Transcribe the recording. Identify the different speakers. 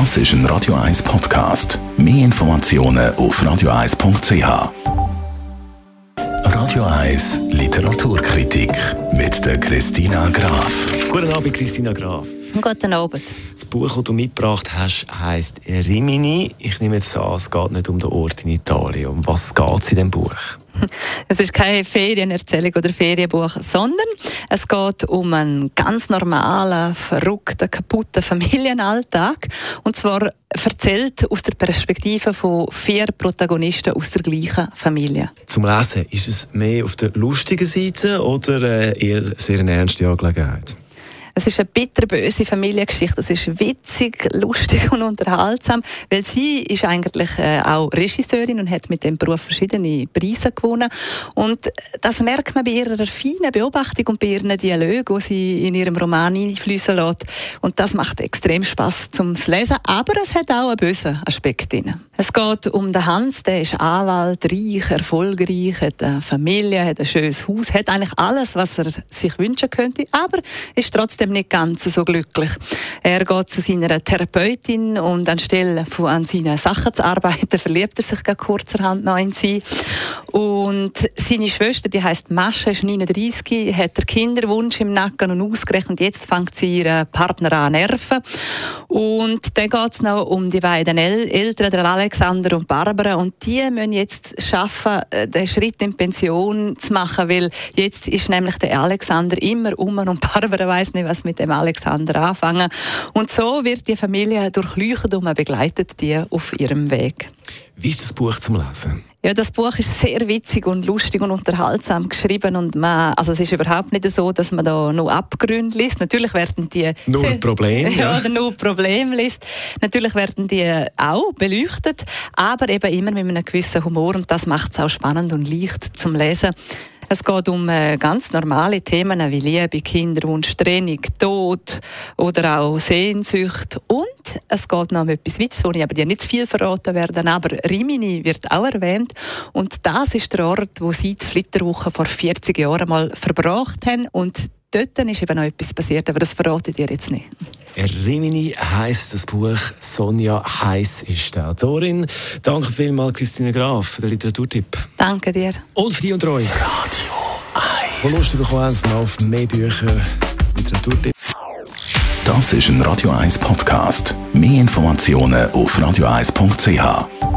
Speaker 1: Das ist ein Radio 1 Podcast. Mehr Informationen auf radio1.ch. Radio 1 Literaturkritik mit der Christina Graf.
Speaker 2: Guten Abend, Christina Graf.
Speaker 3: Guten Abend.
Speaker 2: Das Buch, das du mitgebracht hast, heisst Rimini. Ich nehme jetzt an, es geht nicht um den Ort in Italien. Um was geht es in diesem Buch?
Speaker 3: Es ist keine Ferienerzählung oder Ferienbuch, sondern es geht um einen ganz normalen, verrückten, kaputten Familienalltag. Und zwar erzählt aus der Perspektive von vier Protagonisten aus der gleichen Familie.
Speaker 2: Zum Lesen, ist es mehr auf der lustigen Seite oder äh, eher sehr eine ernste Angelegenheit?
Speaker 3: Es ist eine bitterböse Familiengeschichte. Es ist witzig, lustig und unterhaltsam, weil sie ist eigentlich äh, auch Regisseurin und hat mit dem Beruf verschiedene Preise gewonnen. Und das merkt man bei ihrer feinen Beobachtung und bei ihren Dialogen, die sie in ihrem Roman einfließen lässt. Und das macht extrem Spaß zum Lesen. Aber es hat auch einen bösen Aspekt drin. Es geht um den Hans, der ist Anwalt, reich, erfolgreich, hat eine Familie, hat ein schönes Haus, hat eigentlich alles, was er sich wünschen könnte, aber ist trotzdem nicht ganz so glücklich. Er geht zu seiner Therapeutin und anstelle von an seinen Sachen zu arbeiten, verliebt er sich kurzerhand noch in sie. Und seine Schwester, die heißt Mascha, ist 39, hat der Kinderwunsch im Nacken und ausgerechnet jetzt fängt sie ihren Partner an nerven. Und dann geht es noch um die beiden El Eltern, der Alexander und Barbara. Und die müssen jetzt schaffen, äh, den Schritt in Pension zu machen, weil jetzt ist nämlich der Alexander immer um und Barbara weiß nicht, was mit dem Alexander anfangen. Und so wird die Familie durchleuchtet und man begleitet die auf ihrem Weg.
Speaker 2: Wie ist das Buch zum Lesen?
Speaker 3: Ja, das Buch ist sehr witzig und lustig und unterhaltsam geschrieben und man, also es ist überhaupt nicht so, dass man da nur Abgründe liest. Natürlich werden die
Speaker 2: nur Problem,
Speaker 3: ja, ja. oder nur Problem liest. Natürlich werden die auch beleuchtet, aber eben immer mit einem gewissen Humor und das macht es auch spannend und leicht zum Lesen. Es geht um äh, ganz normale Themen wie Liebe, Kinderwunsch, Trennung, Tod oder auch Sehnsucht. Und es geht noch um etwas Witz, wo ich aber dir nicht zu viel verraten werde. Aber Rimini wird auch erwähnt. Und das ist der Ort, wo sie die Flitterwoche vor 40 Jahren mal verbracht haben. Und dort ist eben noch etwas passiert, aber das verrate ich dir jetzt nicht.
Speaker 2: Rimini heisst das Buch. Sonja Heiss ist die Autorin. Danke vielmals, Christine Graf, für den Literaturtipp.
Speaker 3: Danke dir.
Speaker 2: Und für dich und euch.
Speaker 1: Radio 1.
Speaker 2: Wo Lust bekommen auf mehr Bücher, Literaturtipp.
Speaker 1: Das ist ein Radio 1 Podcast. Mehr Informationen auf radio1.ch.